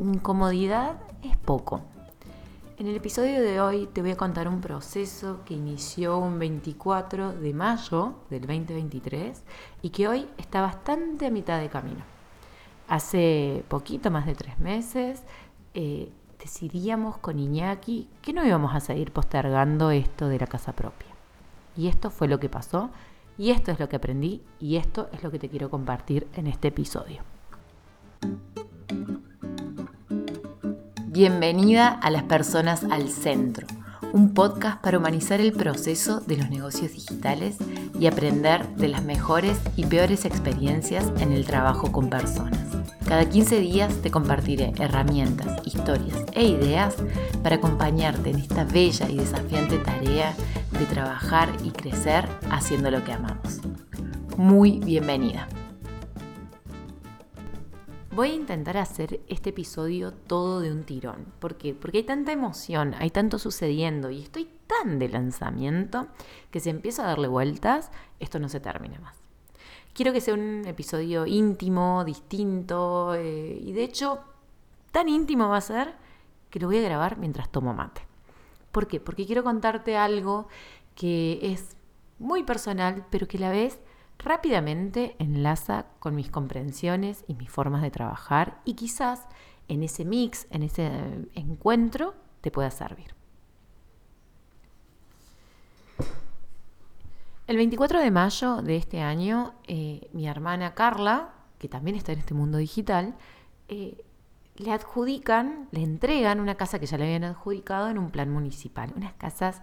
incomodidad es poco. En el episodio de hoy te voy a contar un proceso que inició un 24 de mayo del 2023 y que hoy está bastante a mitad de camino. Hace poquito más de tres meses eh, decidíamos con Iñaki que no íbamos a seguir postergando esto de la casa propia. Y esto fue lo que pasó y esto es lo que aprendí y esto es lo que te quiero compartir en este episodio. Bienvenida a las personas al centro, un podcast para humanizar el proceso de los negocios digitales y aprender de las mejores y peores experiencias en el trabajo con personas. Cada 15 días te compartiré herramientas, historias e ideas para acompañarte en esta bella y desafiante tarea de trabajar y crecer haciendo lo que amamos. Muy bienvenida. Voy a intentar hacer este episodio todo de un tirón. ¿Por qué? Porque hay tanta emoción, hay tanto sucediendo y estoy tan de lanzamiento que si empiezo a darle vueltas, esto no se termina más. Quiero que sea un episodio íntimo, distinto, eh, y de hecho, tan íntimo va a ser que lo voy a grabar mientras tomo mate. ¿Por qué? Porque quiero contarte algo que es muy personal, pero que a la vez rápidamente enlaza con mis comprensiones y mis formas de trabajar y quizás en ese mix, en ese encuentro, te pueda servir. El 24 de mayo de este año, eh, mi hermana Carla, que también está en este mundo digital, eh, le adjudican, le entregan una casa que ya le habían adjudicado en un plan municipal. Unas casas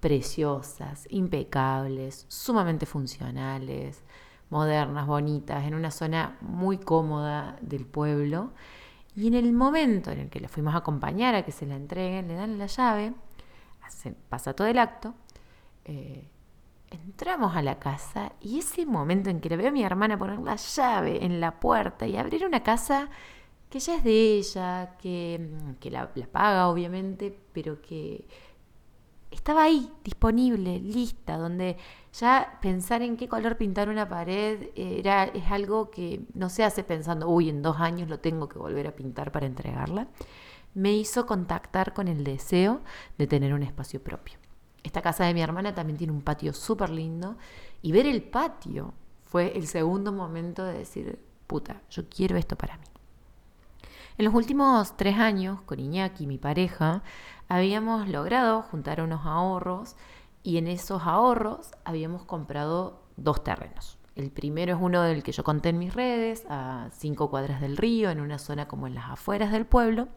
preciosas, impecables, sumamente funcionales, modernas, bonitas, en una zona muy cómoda del pueblo. Y en el momento en el que le fuimos a acompañar a que se la entreguen, le dan la llave, pasa todo el acto. Eh, entramos a la casa y ese momento en que le veo a mi hermana poner la llave en la puerta y abrir una casa que ya es de ella, que, mm, la, paga obviamente, pero que estaba ahí, disponible, lista, donde ya pensar en qué color pintar una pared era, es algo que no se hace pensando, uy, en dos años lo tengo que volver a pintar para entregarla, me hizo contactar con el deseo de tener un espacio propio. Esta casa de mi hermana también tiene un patio súper lindo y ver el patio fue el segundo momento de decir, puta, yo quiero esto para mí. En los últimos tres años, con Iñaki, mi pareja, habíamos logrado juntar unos ahorros y en esos ahorros habíamos comprado dos terrenos. El primero es uno del que yo conté en mis redes, a cinco cuadras del río, en una zona como en las afueras del pueblo.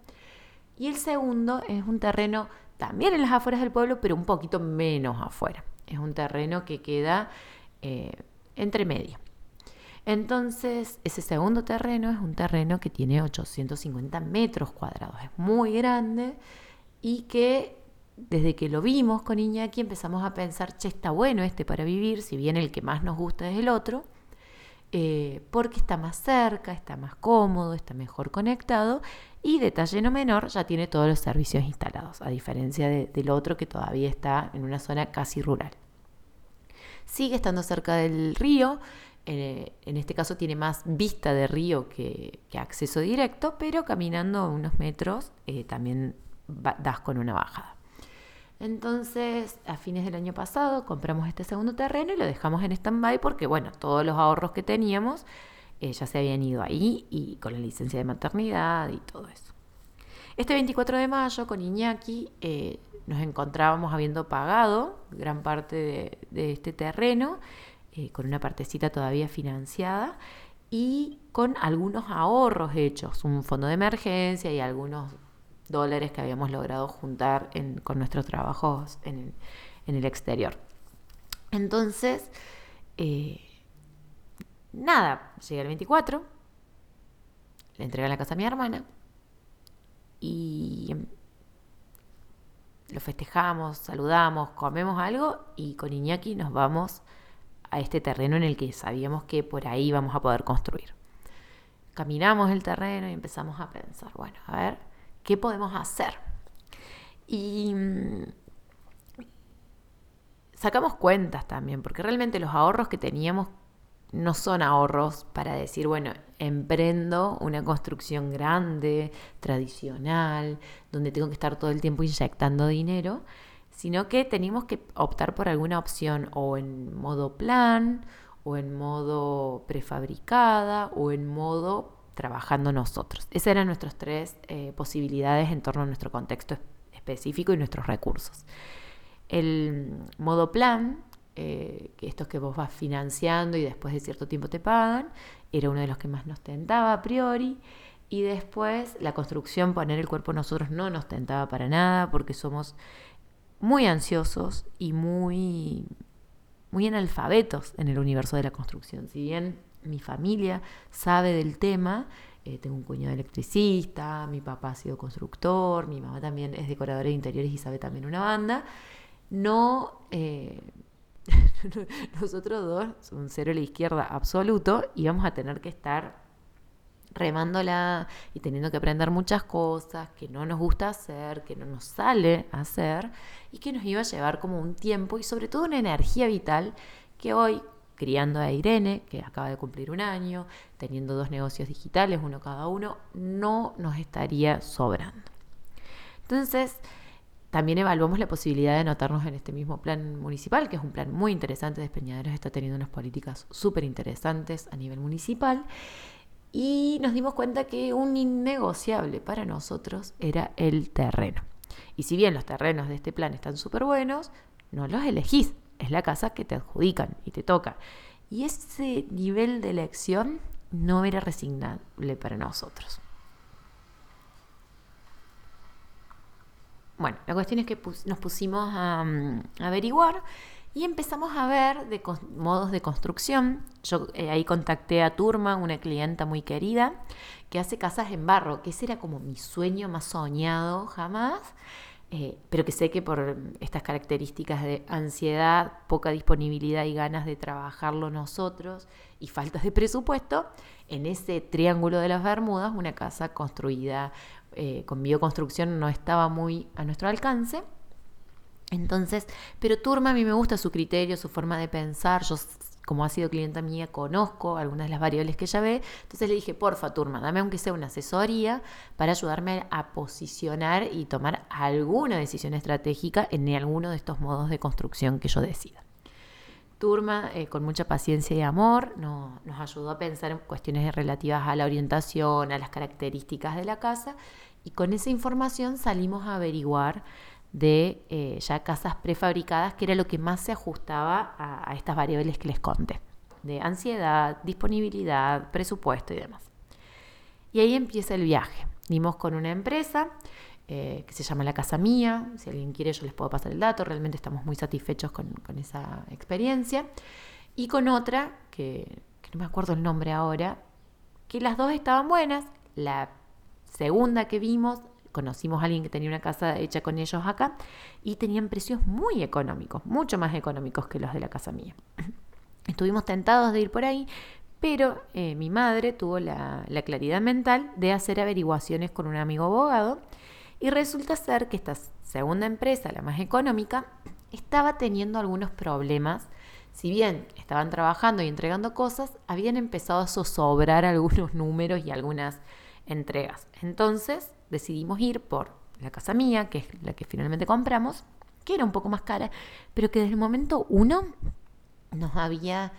Y el segundo es un terreno también en las afueras del pueblo, pero un poquito menos afuera. Es un terreno que queda eh, entre medio. Entonces, ese segundo terreno es un terreno que tiene 850 metros cuadrados, es muy grande y que desde que lo vimos con Iñaki empezamos a pensar, che, está bueno este para vivir, si bien el que más nos gusta es el otro, eh, porque está más cerca, está más cómodo, está mejor conectado y detalle no menor, ya tiene todos los servicios instalados, a diferencia del otro que todavía está en una zona casi rural. Sigue estando cerca del río, eh, en este caso tiene más vista de río que, acceso directo, pero caminando unos metros eh, también das con una bajada. Entonces, a fines del año pasado compramos este segundo terreno y lo dejamos en stand-by porque, bueno, todos los ahorros que teníamos eh, ya se habían ido ahí y con la licencia de maternidad y todo eso. Este 24 de mayo con Iñaki eh, nos encontrábamos habiendo pagado gran parte de, este terreno, eh, con una partecita todavía financiada y con algunos ahorros hechos, un fondo de emergencia y algunos dólares que habíamos logrado juntar con nuestros trabajos en el, exterior. Entonces, eh, nada, llegué el 24, le entregué la casa a mi hermana y em, lo festejamos, saludamos, comemos algo y con Iñaki nos vamos a este terreno en el que sabíamos que por ahí vamos a poder construir. Caminamos el terreno y empezamos a pensar, bueno, a ver, ¿qué podemos hacer? Y mm, sacamos cuentas también, porque realmente los ahorros que teníamos no son ahorros para decir, bueno, emprendo una construcción grande, tradicional, donde tengo que estar todo el tiempo inyectando dinero, sino que tenemos que optar por alguna opción o en modo plan, o en modo prefabricada, o en modo trabajando nosotros. Esas eran nuestras tres eh, posibilidades en torno a nuestro contexto específico y nuestros recursos. El modo plan, eh, estos que vos vas financiando y después de cierto tiempo te pagan, era uno de los que más nos tentaba a priori. Y después la construcción, poner el cuerpo nosotros no nos tentaba para nada porque somos muy ansiosos y muy, muy analfabetos en el universo de la construcción. Si bien mi familia sabe del tema, eh, tengo un cuñado electricista, mi papá ha sido constructor, mi mamá también es decoradora de interiores y sabe también una banda. No, eh, nosotros dos, un cero a la izquierda absoluto, y vamos a tener que estar remándola y teniendo que aprender muchas cosas que no nos gusta hacer, que no nos sale hacer y que nos iba a llevar como un tiempo y sobre todo una energía vital que hoy criando a Irene, que acaba de cumplir un año, teniendo dos negocios digitales, uno cada uno, no nos estaría sobrando. Entonces, también evaluamos la posibilidad de anotarnos en este mismo plan municipal, que es un plan muy interesante. Despeñaderos está teniendo unas políticas súper interesantes a nivel municipal. Y nos dimos cuenta que un innegociable para nosotros era el terreno. Y si bien los terrenos de este plan están súper buenos, no los elegís es la casa que te adjudican y te toca. Y ese nivel de elección no era resignable para nosotros. Bueno, la cuestión es que nos pusimos a, mm, averiguar y empezamos a ver de modos de construcción. Yo eh, ahí contacté a Turma, una clienta muy querida, que hace casas en barro, que ese era como mi sueño más soñado jamás. Eh, pero que sé que por estas características de ansiedad, poca disponibilidad y ganas de trabajarlo nosotros y faltas de presupuesto, en ese triángulo de las Bermudas, una casa construida eh, con bioconstrucción no estaba muy a nuestro alcance. Entonces, pero Turma a mí me gusta su criterio, su forma de pensar, yo como ha sido clienta mía, conozco algunas de las variables que ella ve. Entonces le dije, porfa, turma, dame aunque sea una asesoría para ayudarme a posicionar y tomar alguna decisión estratégica en alguno de estos modos de construcción que yo decida. Turma, eh, con mucha paciencia y amor, nos ayudó a pensar en cuestiones relativas a la orientación, a las características de la casa, y con esa información salimos a averiguar de eh, ya casas prefabricadas, que era lo que más se ajustaba a, estas variables que les conté, de ansiedad, disponibilidad, presupuesto y demás. Y ahí empieza el viaje. Vimos con una empresa eh, que se llama La Casa Mía, si alguien quiere yo les puedo pasar el dato, realmente estamos muy satisfechos con, esa experiencia, y con otra, que no me acuerdo el nombre ahora, que las dos estaban buenas, la segunda que vimos conocimos a alguien que tenía una casa hecha con ellos acá y tenían precios muy económicos, mucho más económicos que los de la casa mía. Estuvimos tentados de ir por ahí, pero eh, mi madre tuvo la, claridad mental de hacer averiguaciones con un amigo abogado y resulta ser que esta segunda empresa, la más económica, estaba teniendo algunos problemas. Si bien estaban trabajando y entregando cosas, habían empezado a zozobrar algunos números y algunas entregas. Entonces decidimos ir por la casa mía, que es la que finalmente compramos, que era un poco más cara, pero que desde el momento uno nos había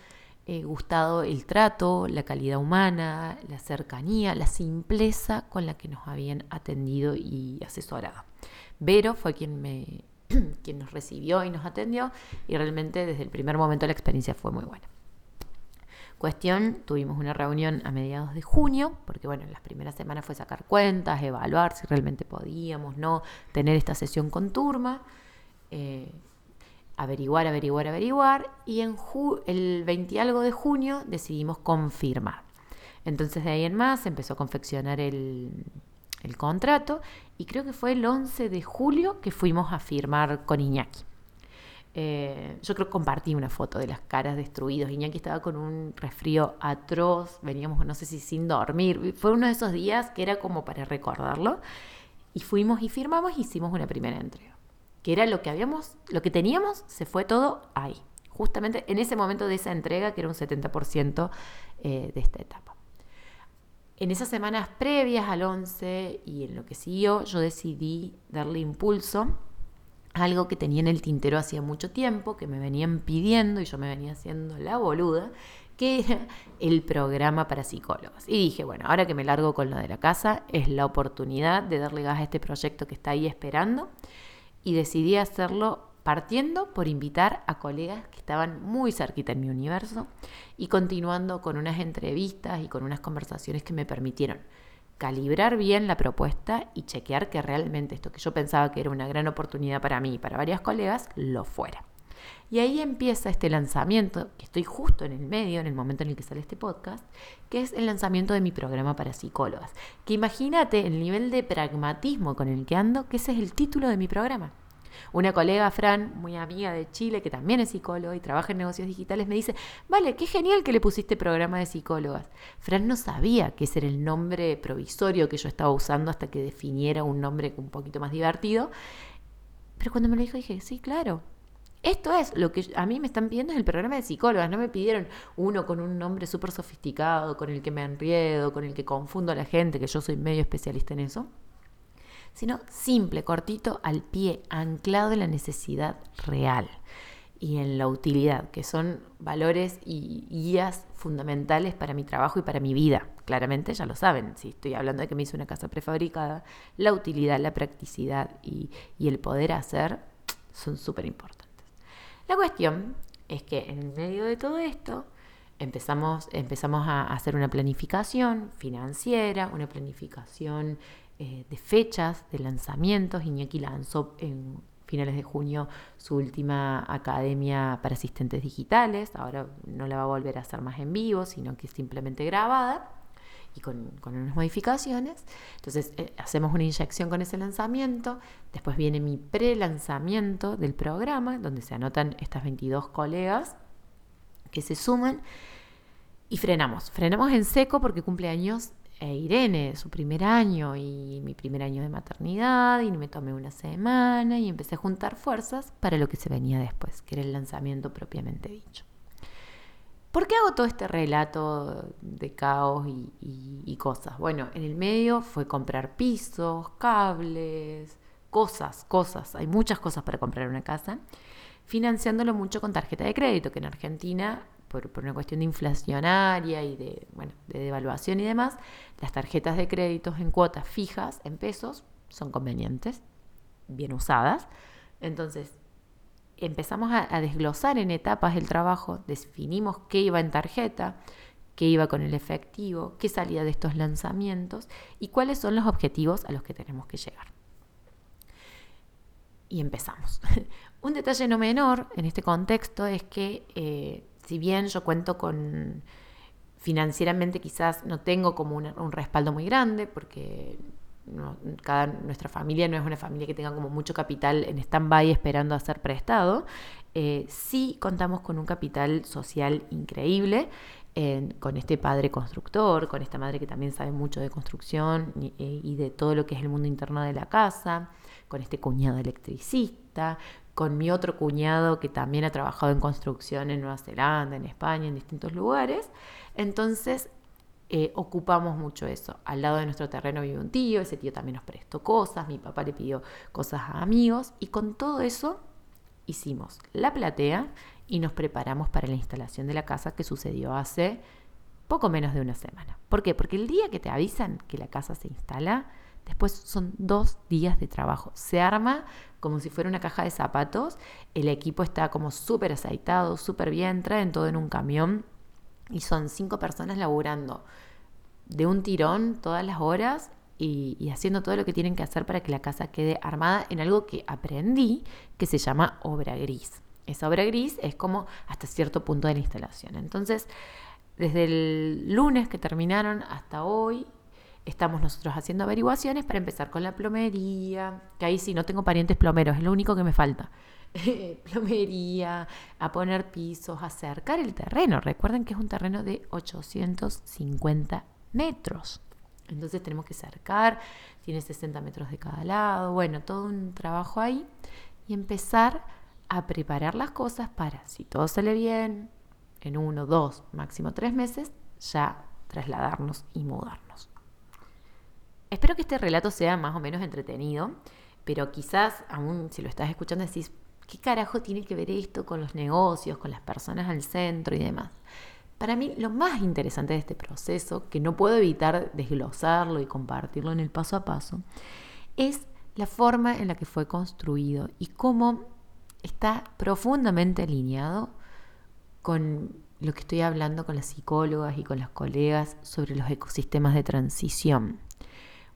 eh, gustado el trato, la calidad humana, la cercanía, la simpleza con la que nos habían atendido y asesorado. Vero fue quien me quien nos recibió y nos atendió y realmente desde el primer momento la experiencia fue muy buena. Cuestión, tuvimos una reunión a mediados de junio, porque bueno, en las primeras semanas fue sacar cuentas, evaluar si realmente podíamos, no, tener esta sesión con turma, eh, averiguar, averiguar, averiguar, y en el 20 algo de junio decidimos confirmar. Entonces de ahí en más empezó a confeccionar el, el contrato y creo que fue el 11 de julio que fuimos a firmar con Iñaki. Eh, yo creo que compartí una foto de las caras destruidas. Iñaki estaba con un resfrío atroz, veníamos, no sé si sin dormir. Fue uno de esos días que era como para recordarlo. Y fuimos y firmamos y hicimos una primera entrega. Que era lo que habíamos, lo que teníamos, se fue todo ahí. justamente en ese momento de esa entrega, que era un 70% eh, de esta etapa. En esas semanas previas al 11 y en lo que siguió, yo decidí darle impulso algo que tenía en el tintero hacía mucho tiempo, que me venían pidiendo y yo me venía haciendo la boluda, que era el programa para psicólogos. Y dije, bueno, ahora que me largo con lo de la casa, es la oportunidad de darle gas a este proyecto que está ahí esperando. Y decidí hacerlo partiendo por invitar a colegas que estaban muy cerquita en mi universo y continuando con unas entrevistas y con unas conversaciones que me permitieron calibrar bien la propuesta y chequear que realmente esto que yo pensaba que era una gran oportunidad para mí y para varias colegas, lo fuera. Y ahí empieza este lanzamiento, que estoy justo en el medio, en el momento en el que sale este podcast, que es el lanzamiento de mi programa para psicólogas. Que imagínate el nivel de pragmatismo con el que ando, que ese es el título de mi programa. Una colega, Fran, muy amiga de Chile, que también es psicóloga y trabaja en negocios digitales, me dice, vale, qué genial que le pusiste programa de psicólogas. Fran no sabía que ese era el nombre provisorio que yo estaba usando hasta que definiera un nombre un poquito más divertido. Pero cuando me lo dijo dije, sí, claro, esto es lo que a mí me están pidiendo es el programa de psicólogas. No me pidieron uno con un nombre súper sofisticado, con el que me enriedo, con el que confundo a la gente, que yo soy medio especialista en eso. Sino simple, cortito, al pie, anclado en la necesidad real y en la utilidad, que son valores y guías fundamentales para mi trabajo y para mi vida. Claramente ya lo saben, si estoy hablando de que me hice una casa prefabricada, la utilidad, la practicidad y, el poder hacer son súper importantes. La cuestión es que en medio de todo esto empezamos, empezamos a hacer una planificación financiera, una planificación eh, de fechas, de lanzamientos. Iñaki lanzó en finales de junio su última academia para asistentes digitales. Ahora no la va a volver a hacer más en vivo, sino que es simplemente grabada y con, unas modificaciones. Entonces eh, hacemos una inyección con ese lanzamiento, después viene mi pre-lanzamiento del programa, donde se anotan estas 22 colegas que se suman y frenamos. Frenamos en seco porque cumple años eh, Irene, su primer año y mi primer año de maternidad y me tomé una semana y empecé a juntar fuerzas para lo que se venía después, que era el lanzamiento propiamente dicho. ¿Por qué hago todo este relato de caos y, cosas? Bueno, en el medio fue comprar pisos, cables, cosas, cosas. Hay muchas cosas para comprar una casa. Financiándolo mucho con tarjeta de crédito, que en Argentina, por, una cuestión de inflacionaria y de, bueno, de devaluación y demás, las tarjetas de créditos en cuotas fijas, en pesos, son convenientes, bien usadas. Entonces, empezamos a, desglosar en etapas el trabajo, definimos qué iba en tarjeta, qué iba con el efectivo, qué salía de estos lanzamientos y cuáles son los objetivos a los que tenemos que llegar. Y empezamos. Un detalle no menor en este contexto es que eh, si bien yo cuento con financieramente quizás no tengo como un respaldo muy grande porque cada, nuestra familia no es una familia que tenga como mucho capital en stand-by esperando a ser prestado. Eh, sí contamos con un capital social increíble, con este padre constructor, con esta madre que también sabe mucho de construcción eh, y de todo lo que es el mundo interno de la casa, con este cuñado electricista, con mi otro cuñado que también ha trabajado en construcción en Nueva Zelanda, en España, en distintos lugares. Entonces, eh, ocupamos mucho eso. Al lado de nuestro terreno vive un tío, ese tío también nos prestó cosas, mi papá le pidió cosas a amigos y con todo eso hicimos la platea y nos preparamos para la instalación de la casa que sucedió hace poco menos de una semana. ¿Por qué? Porque el día que te avisan que la casa se instala, después son dos días de trabajo. Se arma como si fuera una caja de zapatos, el equipo está como súper aceitado, súper bien, traen todo en un camión y son cinco personas laburando de un tirón todas las horas y, haciendo todo lo que tienen que hacer para que la casa quede armada en algo que aprendí que se llama obra gris. Esa obra gris es como hasta cierto punto de la instalación. Entonces, desde el lunes que terminaron hasta hoy, estamos nosotros haciendo averiguaciones para empezar con la plomería, que ahí sí no tengo parientes plomeros, es lo único que me falta. plomería, a poner pisos, a acercar el terreno. Recuerden que es un terreno de 850 metros. Entonces tenemos que cercar, tiene 60 metros de cada lado, bueno, todo un trabajo ahí y empezar a preparar las cosas para, si todo sale bien, en uno, dos, máximo tres meses, ya trasladarnos y mudarnos. Espero que este relato sea más o menos entretenido, pero quizás aún si lo estás escuchando decís, ¿qué carajo tiene que ver esto con los negocios, con las personas al centro y demás? Para mí lo más interesante de este proceso, que no puedo evitar desglosarlo y compartirlo en el paso a paso, es la forma en la que fue construido y cómo está profundamente alineado con lo que estoy hablando con las psicólogas y con las colegas sobre los ecosistemas de transición.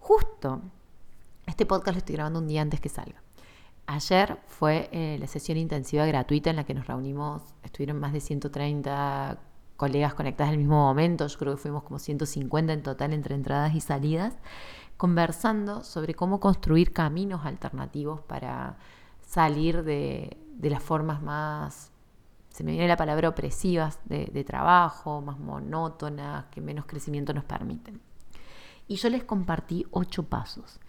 Justo, este podcast lo estoy grabando un día antes que salga. Ayer fue eh, la sesión intensiva gratuita en la que nos reunimos, estuvieron más de 130 colegas conectadas al mismo momento, yo creo que fuimos como 150 en total entre entradas y salidas, conversando sobre cómo construir caminos alternativos para salir de, las formas más, se me viene la palabra opresivas de, trabajo, más monótonas, que menos crecimiento nos permiten. Y yo les compartí ocho pasos.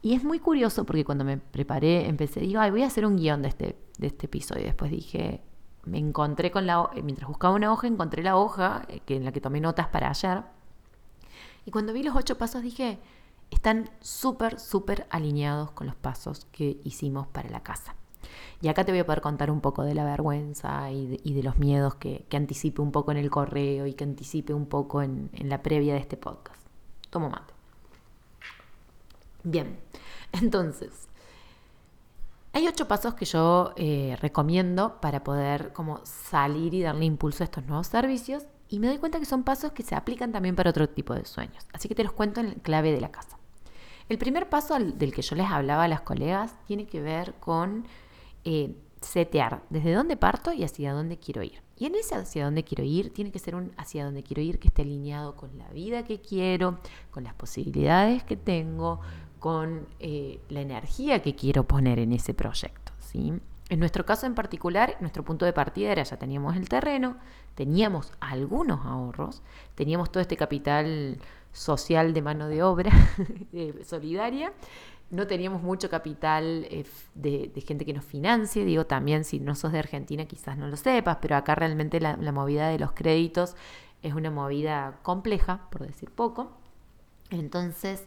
Y es muy curioso porque cuando me preparé, empecé, digo, Ay, voy a hacer un guion de este, de este episodio. Después dije, me encontré con la, mientras buscaba una hoja, encontré la hoja eh, que, en la que tomé notas para ayer. Y cuando vi los ocho pasos dije, están súper, súper alineados con los pasos que hicimos para la casa. Y acá te voy a poder contar un poco de la vergüenza y de, los miedos que, que, anticipe un poco en el correo y que anticipe un poco en, la previa de este podcast. Tomo mate. Bien, entonces, hay ocho pasos que yo eh, recomiendo para poder como salir y darle impulso a estos nuevos servicios y me doy cuenta que son pasos que se aplican también para otro tipo de sueños. Así que te los cuento en clave de la casa. El primer paso del que yo les hablaba a las colegas tiene que ver con eh, setear desde dónde parto y hacia dónde quiero ir. Y en ese hacia dónde quiero ir tiene que ser un hacia dónde quiero ir que esté alineado con la vida que quiero, con las posibilidades que tengo, con eh, la energía que quiero poner en ese proyecto. ¿sí? En nuestro caso en particular, nuestro punto de partida era ya teníamos el terreno, teníamos algunos ahorros, teníamos todo este capital social de mano de obra solidaria. No teníamos mucho capital eh, de, gente que nos financie, digo también si no sos de Argentina quizás no lo sepas, pero acá realmente la, movida de los créditos es una movida compleja, por decir poco. Entonces,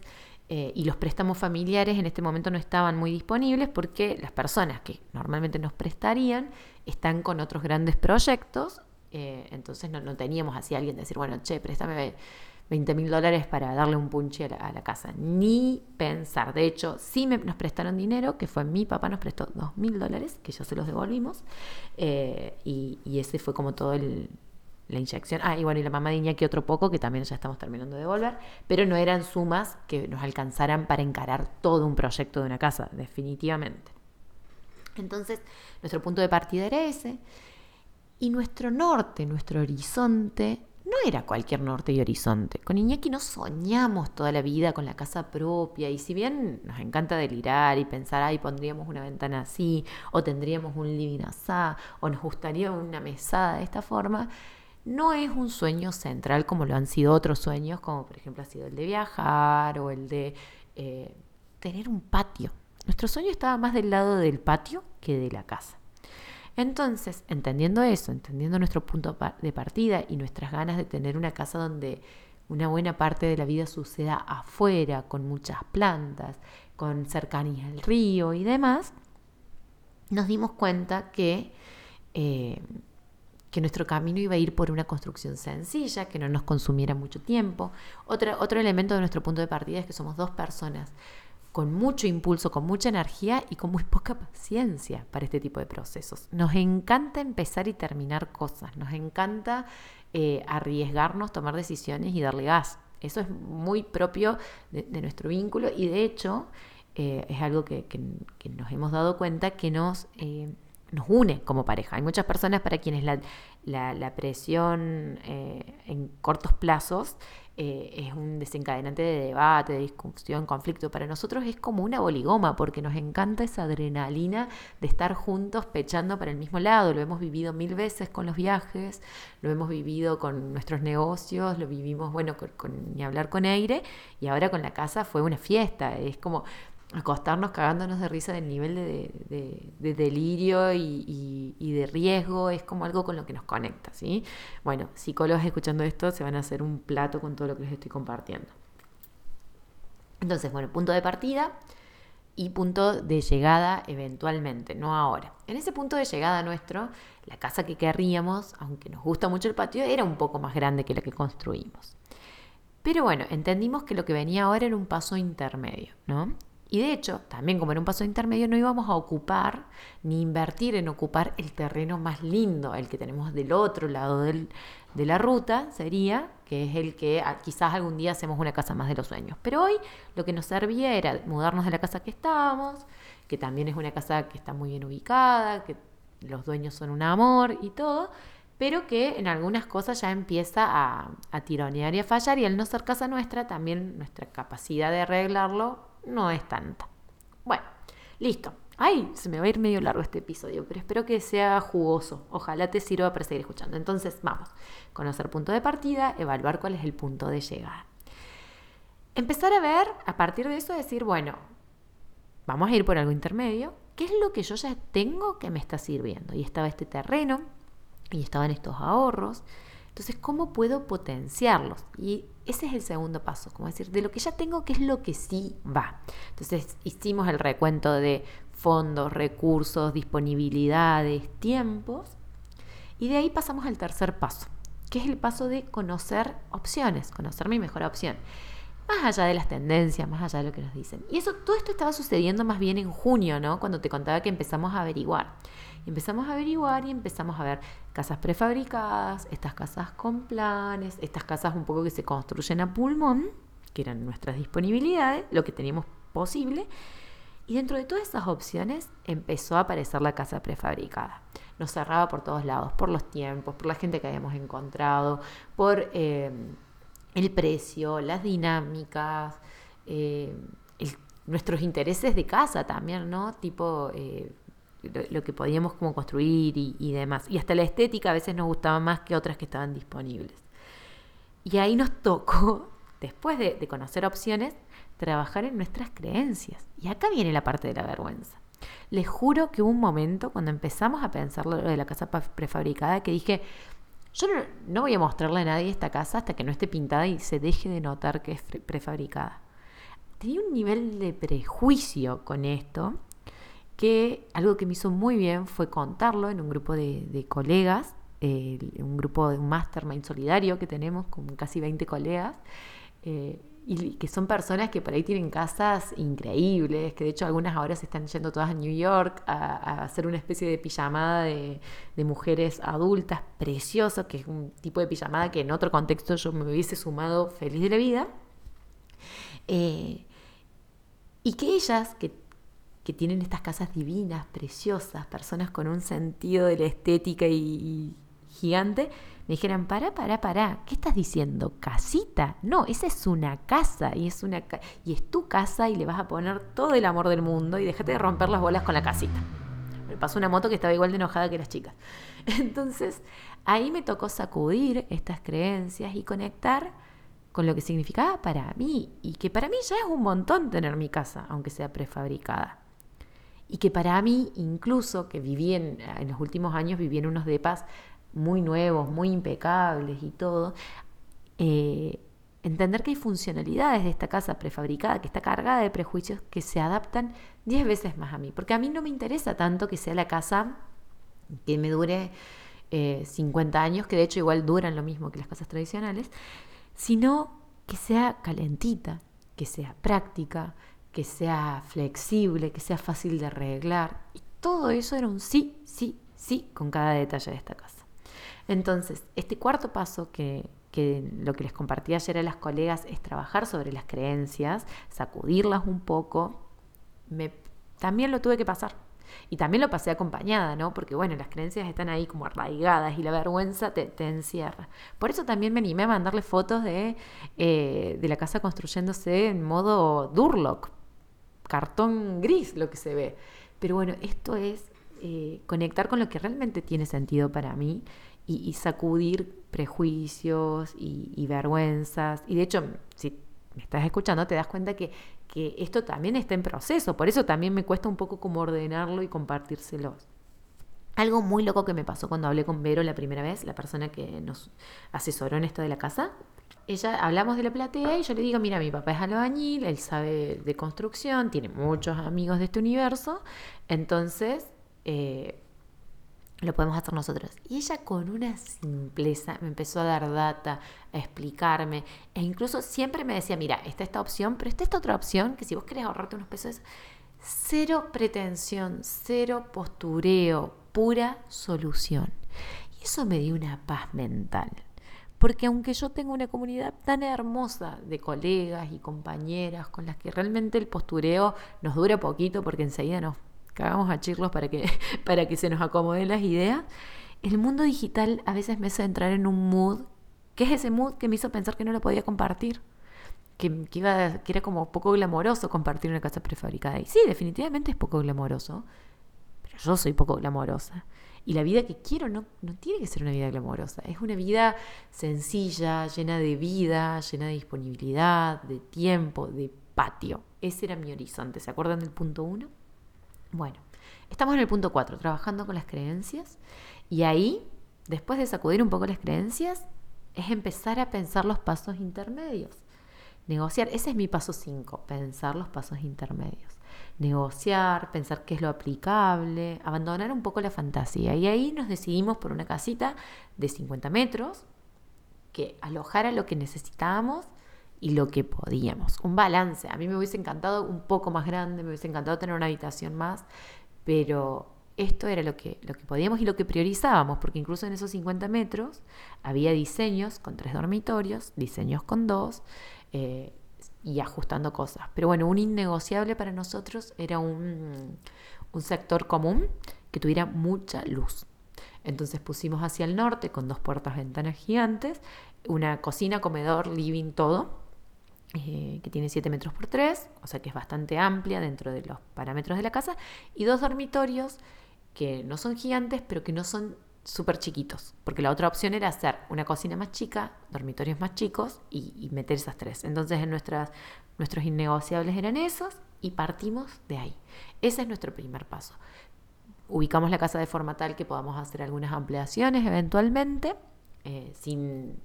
eh, y los préstamos familiares en este momento no estaban muy disponibles porque las personas que normalmente nos prestarían están con otros grandes proyectos, eh, entonces no, no, teníamos así a alguien decir, bueno, che, préstame 20 mil dólares para darle un punche a la, casa. Ni pensar. De hecho, sí nos prestaron dinero, que fue mi papá nos prestó 2 mil dólares, que ya se los devolvimos. Eh, y, ese fue como todo la inyección. Ah, y bueno, y la mamá de Iñaki otro poco, que también ya estamos terminando de devolver. Pero no eran sumas que nos alcanzaran para encarar todo un proyecto de una casa, definitivamente. Entonces, nuestro punto de partida era ese. Y nuestro norte, nuestro horizonte, no era cualquier norte y horizonte. Con Iñaki no soñamos toda la vida con la casa propia y si bien nos encanta delirar y pensar, ay, pondríamos una ventana así o tendríamos un living así o nos gustaría una mesada de esta forma, no es un sueño central como lo han sido otros sueños, como por ejemplo ha sido el de viajar o el de eh, tener un patio. Nuestro sueño estaba más del lado del patio que de la casa. Entonces, entendiendo eso, entendiendo nuestro punto de partida y nuestras ganas de tener una casa donde una buena parte de la vida suceda afuera, con muchas plantas, con cercanía al río y demás, nos dimos cuenta que, eh, que nuestro camino iba a ir por una construcción sencilla, que no nos consumiera mucho tiempo. Otro, otro elemento de nuestro punto de partida es que somos dos personas con mucho impulso, con mucha energía y con muy poca paciencia para este tipo de procesos. Nos encanta empezar y terminar cosas, nos encanta eh, arriesgarnos, tomar decisiones y darle gas. Eso es muy propio de, nuestro vínculo y de hecho eh, es algo que, nos hemos dado cuenta que nos, eh, nos une como pareja. Hay muchas personas para quienes la presión en cortos plazos eh, es un desencadenante de debate, de discusión, conflicto. Para nosotros es como una boligoma, porque nos encanta esa adrenalina de estar juntos pechando para el mismo lado. Lo hemos vivido mil veces con los viajes, lo hemos vivido con nuestros negocios, lo vivimos, bueno, con, ni hablar con aire, y ahora con la casa fue una fiesta. Es como acostarnos cagándonos de risa del nivel de, delirio y, de riesgo, es como algo con lo que nos conecta, ¿sí? Bueno, psicólogos escuchando esto se van a hacer un plato con todo lo que les estoy compartiendo. Entonces, bueno, punto de partida y punto de llegada eventualmente, no ahora. En ese punto de llegada nuestro, la casa que querríamos, aunque nos gusta mucho el patio, era un poco más grande que la que construimos. Pero bueno, entendimos que lo que venía ahora era un paso intermedio, ¿no? Y de hecho, también como era un paso intermedio, no íbamos a ocupar ni invertir en ocupar el terreno más lindo, el que tenemos del otro lado de la ruta, sería, que es el que ah, quizás algún día hacemos una casa más de los sueños. Pero hoy lo que nos servía era mudarnos de la casa que estábamos, que también es una casa que está muy bien ubicada, que los dueños son un amor y todo, pero que en algunas cosas ya empieza a, a tironear y a fallar y al no ser casa nuestra, también nuestra capacidad de arreglarlo no es tanta. Bueno, listo. Ay, se me va a ir medio largo este episodio, pero espero que sea jugoso. Ojalá te sirva para seguir escuchando. Entonces, vamos. Conocer punto de partida, evaluar cuál es el punto de llegada. Empezar a ver, a partir de eso, decir, bueno, vamos a ir por algo intermedio. ¿Qué es lo que yo ya tengo que me está sirviendo? Y estaba este terreno, y estaban estos ahorros. Entonces, ¿cómo puedo potenciarlos? Y ese es el segundo paso, como decir, de lo que ya tengo, ¿qué es lo que sí va? Entonces, hicimos el recuento de fondos, recursos, disponibilidades, tiempos, y de ahí pasamos al tercer paso, que es el paso de conocer opciones, conocer mi mejor opción. Más allá de las tendencias, más allá de lo que nos dicen. Y eso, todo esto estaba sucediendo más bien en junio, ¿no? Cuando te contaba que empezamos a averiguar empezamos a averiguar y empezamos a ver casas prefabricadas, estas casas con planes, estas casas un poco que se construyen a pulmón, que eran nuestras disponibilidades, lo que teníamos posible. Y dentro de todas esas opciones empezó a aparecer la casa prefabricada. Nos cerraba por todos lados, por los tiempos, por la gente que habíamos encontrado, por eh, el precio, las dinámicas, eh, nuestros intereses de casa también, ¿no? Tipo eh, lo, que podíamos como construir y, demás. Y hasta la estética a veces nos gustaba más que otras que estaban disponibles. Y ahí nos tocó, después de, conocer opciones, trabajar en nuestras creencias. Y acá viene la parte de la vergüenza. Les juro que hubo un momento cuando empezamos a pensar lo de la casa prefabricada que dije, yo no, no, voy a mostrarle a nadie esta casa hasta que no esté pintada y se deje de notar que es prefabricada. Tenía un nivel de prejuicio con esto que algo que me hizo muy bien fue contarlo en un grupo de, colegas, un grupo de un mastermind solidario que tenemos con casi 20 colegas. Eh, y que son personas que por ahí tienen casas increíbles, que de hecho algunas ahora se están yendo todas a New York a, hacer una especie de pijamada de, mujeres adultas, precioso, que es un tipo de pijamada que en otro contexto yo me hubiese sumado feliz de la vida. Eh, y que ellas, que que tienen estas casas divinas, preciosas, personas con un sentido de la estética y, gigante, me dijeran, para, para, para, ¿qué estás diciendo? ¿Casita? No, esa es una casa y es, una y es tu casa y le vas a poner todo el amor del mundo y déjate de romper las bolas con la casita. Me pasó una moto que estaba igual de enojada que las chicas. Entonces, ahí me tocó sacudir estas creencias y conectar con lo que significaba para mí y que para mí ya es un montón tener mi casa, aunque sea prefabricada y que para mí, incluso que viví en, los últimos años, viví en unos depas muy nuevos, muy impecables y todo, eh, entender que hay funcionalidades de esta casa prefabricada que está cargada de prejuicios que se adaptan 10 veces más a mí, porque a mí no me interesa tanto que sea la casa que me dure 50 eh, años, que de hecho igual duran lo mismo que las casas tradicionales, sino que sea calentita, que sea práctica, que sea flexible, que sea fácil de arreglar. Y todo eso era un sí, sí, sí con cada detalle de esta casa. Entonces, este cuarto paso que, lo que les compartí ayer a las colegas es trabajar sobre las creencias, sacudirlas un poco. También lo tuve que pasar. Y también lo pasé acompañada, ¿no? Porque bueno, las creencias están ahí como arraigadas y la vergüenza te, encierra. Por eso también me animé a mandarle fotos de, eh, de la casa construyéndose en modo Durlock, cartón gris lo que se ve. Pero bueno, esto es eh, conectar con lo que realmente tiene sentido para mí y, sacudir prejuicios y, vergüenzas. Y de hecho, si me estás escuchando, te das cuenta que, que esto también está en proceso. Por eso también me cuesta un poco como ordenarlo y compartírselos. Algo muy loco que me pasó cuando hablé con Vero la primera vez, la persona que nos asesoró en esto de la casa. Ella hablamos de la platea y yo le digo, mira, mi papá es albañil, él sabe de construcción, tiene muchos amigos de este universo, entonces eh, lo podemos hacer nosotros. Y ella con una simpleza me empezó a dar data, a explicarme, e incluso siempre me decía, mira, está esta opción, pero está esta otra opción, que si vos querés ahorrarte unos pesos, cero pretensión, cero postureo, pura solución. Y eso me dio una paz mental. Porque aunque yo tengo una comunidad tan hermosa de colegas y compañeras con las que realmente el postureo nos dura poquito porque enseguida nos cagamos a chirlos para que, para que se nos acomoden las ideas, el mundo digital a veces me hace entrar en un mood, que es ese mood que me hizo pensar que no lo podía compartir. Que, que, iba, que era como poco glamoroso compartir una casa prefabricada. Y sí, definitivamente es poco glamoroso, yo soy poco glamorosa. Y la vida que quiero no, no tiene que ser una vida glamorosa, es una vida sencilla, llena de vida, llena de disponibilidad, de tiempo, de patio. Ese era mi horizonte. ¿Se acuerdan del punto uno? Bueno, estamos en el punto cuatro, trabajando con las creencias. Y ahí, después de sacudir un poco las creencias, es empezar a pensar los pasos intermedios. Negociar, ese es mi paso cinco, pensar los pasos intermedios negociar, pensar qué es lo aplicable, abandonar un poco la fantasía. Y ahí nos decidimos por una casita de 50 metros que alojara lo que necesitábamos y lo que podíamos. Un balance. A mí me hubiese encantado un poco más grande, me hubiese encantado tener una habitación más, pero esto era lo que, lo que podíamos y lo que priorizábamos, porque incluso en esos 50 metros había diseños con tres dormitorios, diseños con dos, eh, y ajustando cosas. Pero bueno, un innegociable para nosotros era un, un sector común que tuviera mucha luz. Entonces pusimos hacia el norte con dos puertas ventanas gigantes, una cocina, comedor, living, todo, eh, que tiene 7 metros por 3, o sea que es bastante amplia dentro de los parámetros de la casa, y dos dormitorios que no son gigantes, pero que no son súper chiquitos, porque la otra opción era hacer una cocina más chica, dormitorios más chicos y, meter esas tres. Entonces en nuestras, nuestros innegociables eran esos y partimos de ahí. Ese es nuestro primer paso. Ubicamos la casa de forma tal que podamos hacer algunas ampliaciones eventualmente, eh, sin,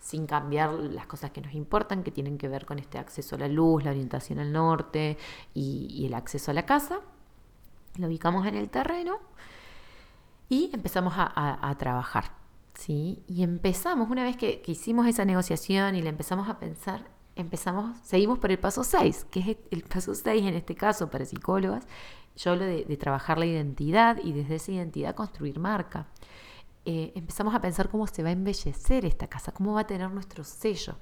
sin cambiar las cosas que nos importan, que tienen que ver con este acceso a la luz, la orientación al norte y el acceso a la casa. Lo ubicamos en el terreno y empezamos a, trabajar. ¿sí? Y empezamos, una vez que, hicimos esa negociación y le empezamos a pensar, empezamos, seguimos por el paso 6, que es el paso 6 en este caso para psicólogas. Yo hablo de, trabajar la identidad y desde esa identidad construir marca. Eh, empezamos a pensar cómo se va a embellecer esta casa, cómo va a tener nuestro sello,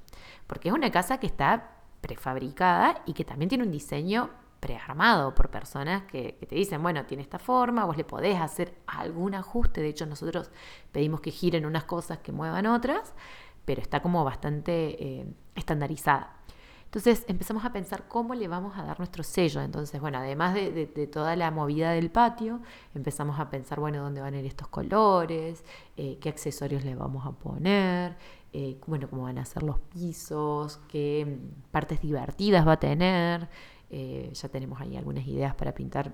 porque es una casa que está prefabricada y que también tiene un diseño prearmado por personas que, te dicen, bueno, tiene esta forma, vos le podés hacer algún ajuste, de hecho nosotros pedimos que giren unas cosas, que muevan otras, pero está como bastante eh, estandarizada. Entonces empezamos a pensar cómo le vamos a dar nuestro sello. Entonces, bueno, además de, toda la movida del patio, empezamos a pensar, bueno, dónde van a ir estos colores, eh, qué accesorios le vamos a poner, eh, bueno, cómo van a ser los pisos, qué partes divertidas va a tener. Eh, ya tenemos ahí algunas ideas para pintar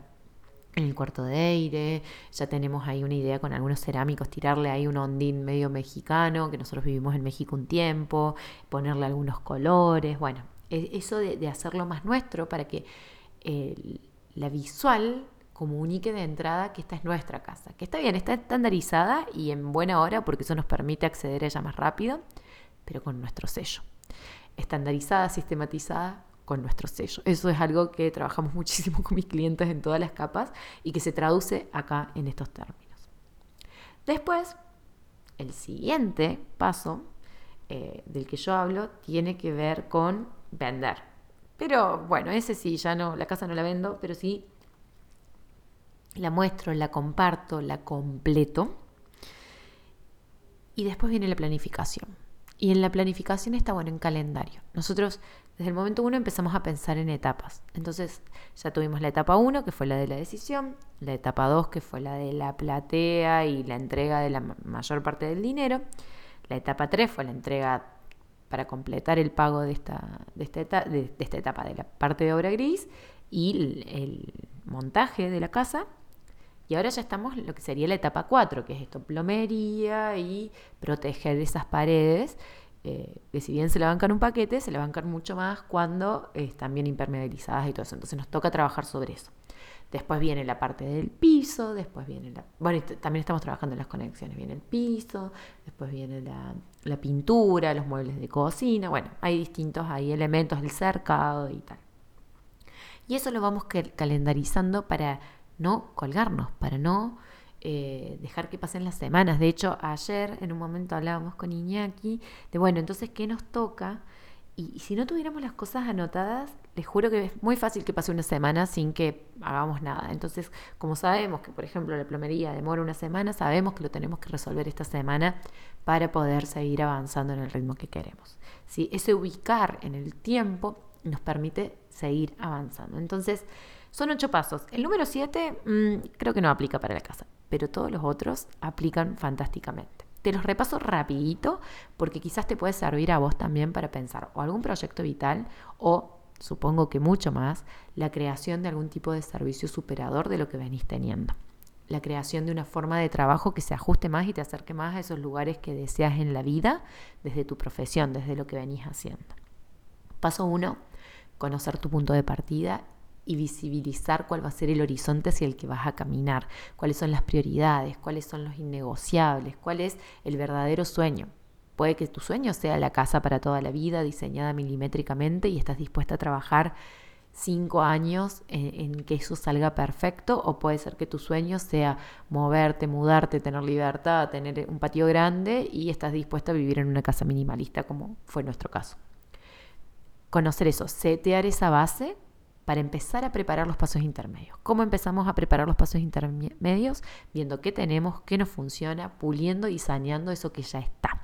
en el cuarto de aire, ya tenemos ahí una idea con algunos cerámicos, tirarle ahí un ondín medio mexicano, que nosotros vivimos en México un tiempo, ponerle algunos colores, bueno, e-, eso de, hacerlo más nuestro para que la visual comunique de entrada que esta es nuestra casa, que está bien, está estandarizada y en buena hora porque eso nos permite acceder a ella más rápido, pero con nuestro sello. Estandarizada, sistematizada, con nuestro sello. Eso es algo que trabajamos muchísimo con mis clientes en todas las capas y que se traduce acá en estos términos. Después, el siguiente paso eh, del que yo hablo tiene que ver con vender. Pero bueno, ese sí, ya no, la casa no la vendo, pero sí la muestro, la comparto, la completo. Y después viene la planificación. Y en la planificación está bueno en calendario. Nosotros desde el momento uno empezamos a pensar en etapas. Entonces ya tuvimos la etapa 1, que fue la de la decisión, la etapa 2, que fue la de la platea y la entrega de la mayor parte del dinero, la etapa 3 fue la entrega para completar el pago de esta, de esta, etapa, de, la parte de obra gris y el, montaje de la casa. Y ahora ya estamos en lo que sería la etapa 4, que es esto, plomería y proteger esas paredes, eh, que si bien se le bancan un paquete, se le bancan mucho más cuando están bien impermeabilizadas y todo eso. Entonces nos toca trabajar sobre eso. Después viene la parte del piso, después viene la... Bueno, también estamos trabajando en las conexiones. Viene el piso, después viene la, pintura, los muebles de cocina. Bueno, hay distintos hay elementos del cercado y tal. Y eso lo vamos calendarizando para no colgarnos, para no eh, dejar que pasen las semanas. De hecho, ayer en un momento hablábamos con Iñaki de, bueno, entonces, ¿qué nos toca? Y, si no tuviéramos las cosas anotadas, les juro que es muy fácil que pase una semana sin que hagamos nada. Entonces, como sabemos que, por ejemplo, la plomería demora una semana, sabemos que lo tenemos que resolver esta semana para poder seguir avanzando en el ritmo que queremos. ¿Sí? Ese ubicar en el tiempo nos permite seguir avanzando. Entonces, son ocho pasos. El número siete mm, creo que no aplica para la casa, pero todos los otros aplican fantásticamente. Te los repaso rapidito porque quizás te puede servir a vos también para pensar o algún proyecto vital o, supongo que mucho más, la creación de algún tipo de servicio superador de lo que venís teniendo. La creación de una forma de trabajo que se ajuste más y te acerque más a esos lugares que deseas en la vida desde tu profesión, desde lo que venís haciendo. Paso uno, conocer tu punto de partida y visibilizar cuál va a ser el horizonte hacia el que vas a caminar, cuáles son las prioridades, cuáles son los innegociables, cuál es el verdadero sueño. Puede que tu sueño sea la casa para toda la vida, diseñada milimétricamente y estás dispuesta a trabajar cinco años en, que eso salga perfecto, o puede ser que tu sueño sea moverte, mudarte, tener libertad, tener un patio grande y estás dispuesta a vivir en una casa minimalista, como fue nuestro caso. Conocer eso, setear esa base para empezar a preparar los pasos intermedios. ¿Cómo empezamos a preparar los pasos intermedios? Viendo qué tenemos, qué nos funciona, puliendo y saneando eso que ya está.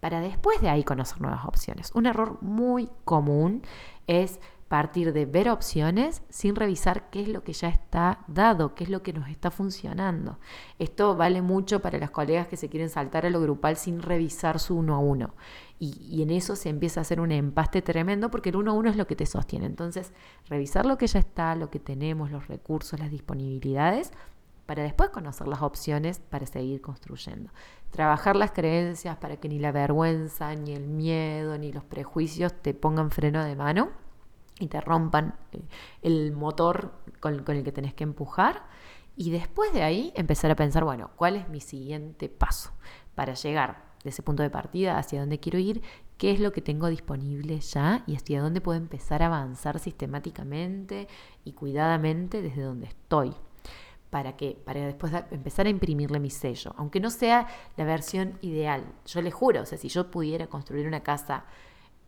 Para después de ahí conocer nuevas opciones. Un error muy común es partir de ver opciones sin revisar qué es lo que ya está dado, qué es lo que nos está funcionando. Esto vale mucho para las colegas que se quieren saltar a lo grupal sin revisar su uno a uno. Y, en eso se empieza a hacer un empaste tremendo porque el uno a uno es lo que te sostiene. Entonces, revisar lo que ya está, lo que tenemos, los recursos, las disponibilidades, para después conocer las opciones para seguir construyendo. Trabajar las creencias para que ni la vergüenza, ni el miedo, ni los prejuicios te pongan freno de mano y te rompan eh, el motor con, el que tenés que empujar. Y después de ahí empezar a pensar, bueno, ¿cuál es mi siguiente paso para llegar de ese punto de partida hacia dónde quiero ir? ¿Qué es lo que tengo disponible ya y hacia dónde puedo empezar a avanzar sistemáticamente y cuidadamente desde donde estoy? ¿Para qué? Para después empezar a imprimirle mi sello, aunque no sea la versión ideal. Yo le juro, o sea, si yo pudiera construir una casa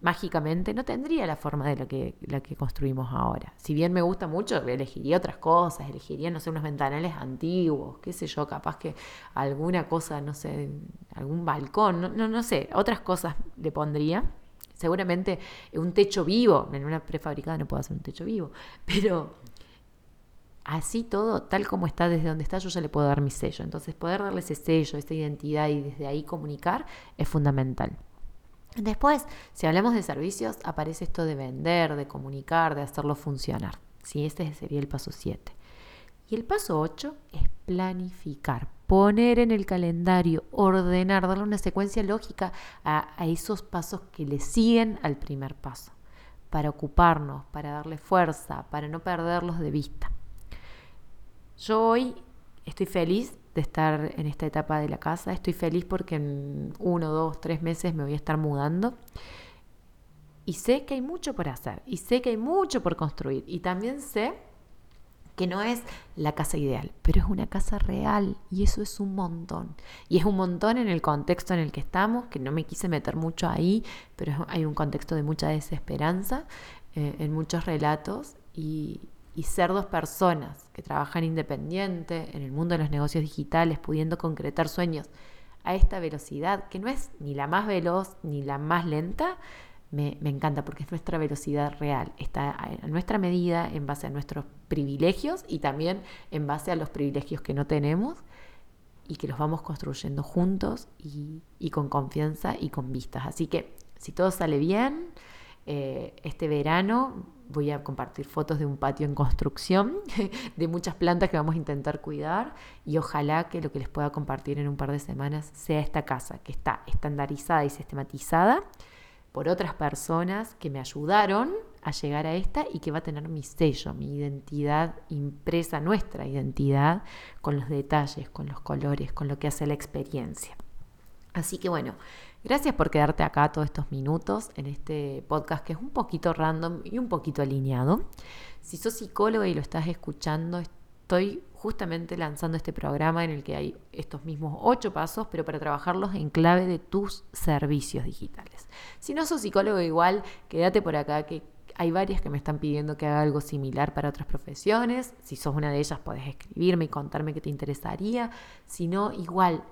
mágicamente no tendría la forma de la que, la que construimos ahora. Si bien me gusta mucho, elegiría otras cosas, elegiría, no sé, unos ventanales antiguos, qué sé yo, capaz que alguna cosa, no sé, algún balcón, no, no, no sé, otras cosas le pondría. Seguramente un techo vivo, en una prefabricada no puedo hacer un techo vivo, pero así todo, tal como está desde donde está, yo ya le puedo dar mi sello. Entonces poder darle ese sello, esa identidad y desde ahí comunicar es fundamental. Después, si hablamos de servicios, aparece esto de vender, de comunicar, de hacerlo funcionar. ¿sí? Este sería el paso 7. Y el paso 8 es planificar, poner en el calendario, ordenar, darle una secuencia lógica a, a esos pasos que le siguen al primer paso, para ocuparnos, para darle fuerza, para no perderlos de vista. Yo hoy estoy feliz de estar en esta etapa de la casa. Estoy feliz porque en uno, dos, tres meses me voy a estar mudando. Y sé que hay mucho por hacer. Y sé que hay mucho por construir. Y también sé que no es la casa ideal, pero es una casa real y eso es un montón. Y es un montón en el contexto en el que estamos, que no me quise meter mucho ahí, pero hay un contexto de mucha desesperanza eh, en muchos relatos y, y ser dos personas que trabajan independiente en el mundo de los negocios digitales, pudiendo concretar sueños a esta velocidad, que no es ni la más veloz ni la más lenta, me, encanta porque es nuestra velocidad real, está a nuestra medida en base a nuestros privilegios y también en base a los privilegios que no tenemos y que los vamos construyendo juntos y, y con confianza y con vistas. Así que Si todo sale bien, eh, este verano voy a compartir fotos de un patio en construcción, de muchas plantas que vamos a intentar cuidar y ojalá que lo que les pueda compartir en un par de semanas sea esta casa que está estandarizada y sistematizada por otras personas que me ayudaron a llegar a esta y que va a tener mi sello, mi identidad impresa, nuestra identidad, con los detalles, con los colores, con lo que hace la experiencia. Así que bueno, gracias por quedarte acá todos estos minutos en este podcast que es un poquito random y un poquito alineado. Si sos psicólogo y lo estás escuchando, estoy justamente lanzando este programa en el que hay estos mismos ocho pasos, pero para trabajarlos en clave de tus servicios digitales. Si no sos psicólogo igual, quédate por acá que hay varias que me están pidiendo que haga algo similar para otras profesiones. Si sos una de ellas, podés escribirme y contarme qué te interesaría. Si no, igual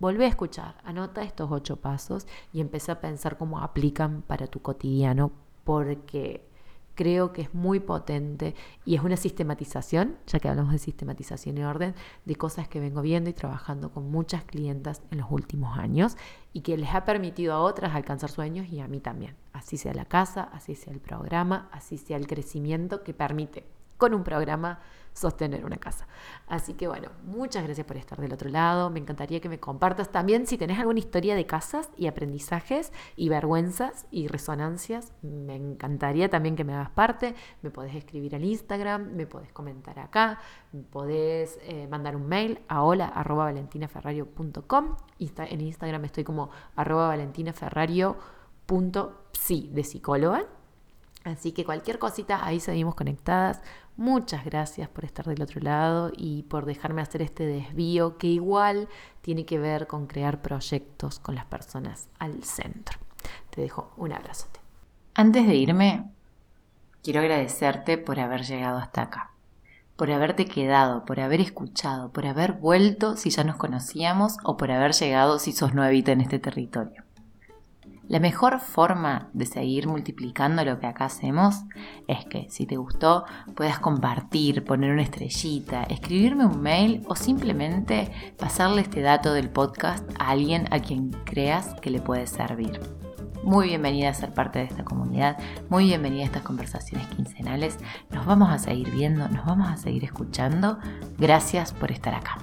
Volvé a escuchar, anota estos ocho pasos y empecé a pensar cómo aplican para tu cotidiano, porque creo que es muy potente y es una sistematización, ya que hablamos de sistematización y orden, de cosas que vengo viendo y trabajando con muchas clientas en los últimos años y que les ha permitido a otras alcanzar sueños y a mí también. Así sea la casa, así sea el programa, así sea el crecimiento que permite con un programa sostener una casa. Así que bueno, muchas gracias por estar del otro lado. Me encantaría que me compartas también si tenés alguna historia de casas y aprendizajes y vergüenzas y resonancias. Me encantaría también que me hagas parte. Me podés escribir al Instagram, me podés comentar acá, me podés eh, mandar un mail a hola valentinaferrario.com. En Instagram estoy como arroba valentinaferrario.psi de psicóloga. Así que cualquier cosita, ahí seguimos conectadas. Muchas gracias por estar del otro lado y por dejarme hacer este desvío que igual tiene que ver con crear proyectos con las personas al centro. Te dejo un abrazote. Antes de irme, quiero agradecerte por haber llegado hasta acá, por haberte quedado, por haber escuchado, por haber vuelto si ya nos conocíamos o por haber llegado si sos nuevita en este territorio. La mejor forma de seguir multiplicando lo que acá hacemos es que si te gustó puedas compartir, poner una estrellita, escribirme un mail o simplemente pasarle este dato del podcast a alguien a quien creas que le puede servir. Muy bienvenida a ser parte de esta comunidad, muy bienvenida a estas conversaciones quincenales. Nos vamos a seguir viendo, nos vamos a seguir escuchando. Gracias por estar acá.